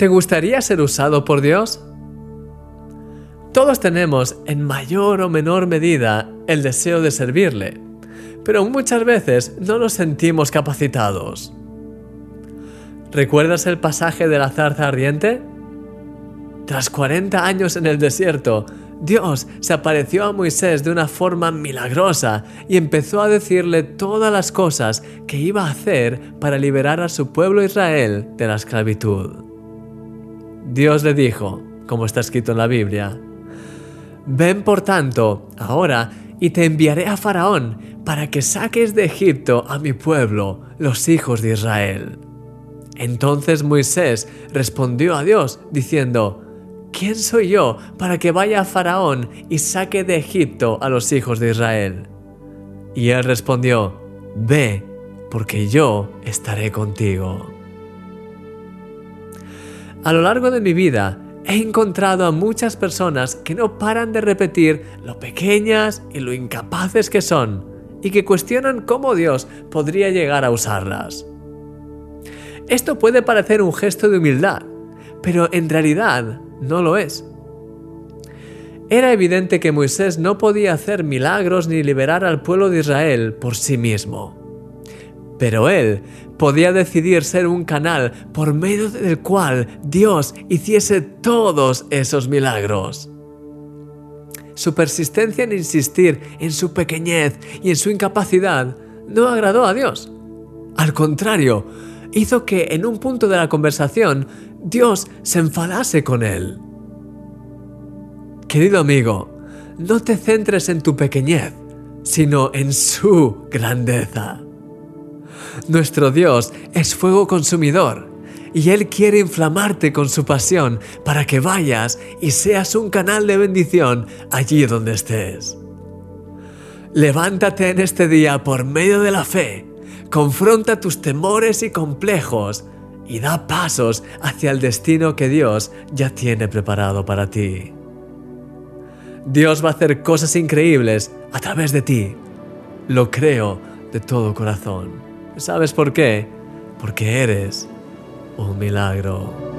¿Te gustaría ser usado por Dios? Todos tenemos, en mayor o menor medida, el deseo de servirle, pero muchas veces no nos sentimos capacitados. ¿Recuerdas el pasaje de la zarza ardiente? Tras 40 años en el desierto, Dios se apareció a Moisés de una forma milagrosa y empezó a decirle todas las cosas que iba a hacer para liberar a su pueblo Israel de la esclavitud. Dios le dijo, como está escrito en la Biblia, Ven por tanto ahora y te enviaré a Faraón para que saques de Egipto a mi pueblo, los hijos de Israel. Entonces Moisés respondió a Dios diciendo, ¿quién soy yo para que vaya a Faraón y saque de Egipto a los hijos de Israel? Y él respondió, Ve, porque yo estaré contigo. A lo largo de mi vida he encontrado a muchas personas que no paran de repetir lo pequeñas y lo incapaces que son y que cuestionan cómo Dios podría llegar a usarlas. Esto puede parecer un gesto de humildad, pero en realidad no lo es. Era evidente que Moisés no podía hacer milagros ni liberar al pueblo de Israel por sí mismo. Pero él podía decidir ser un canal por medio del cual Dios hiciese todos esos milagros. Su persistencia en insistir en su pequeñez y en su incapacidad no agradó a Dios. Al contrario, hizo que en un punto de la conversación Dios se enfadase con él. Querido amigo, no te centres en tu pequeñez, sino en su grandeza. Nuestro Dios es fuego consumidor y Él quiere inflamarte con su pasión para que vayas y seas un canal de bendición allí donde estés. Levántate en este día por medio de la fe, confronta tus temores y complejos y da pasos hacia el destino que Dios ya tiene preparado para ti. Dios va a hacer cosas increíbles a través de ti. Lo creo de todo corazón. ¿Sabes por qué? Porque eres un milagro.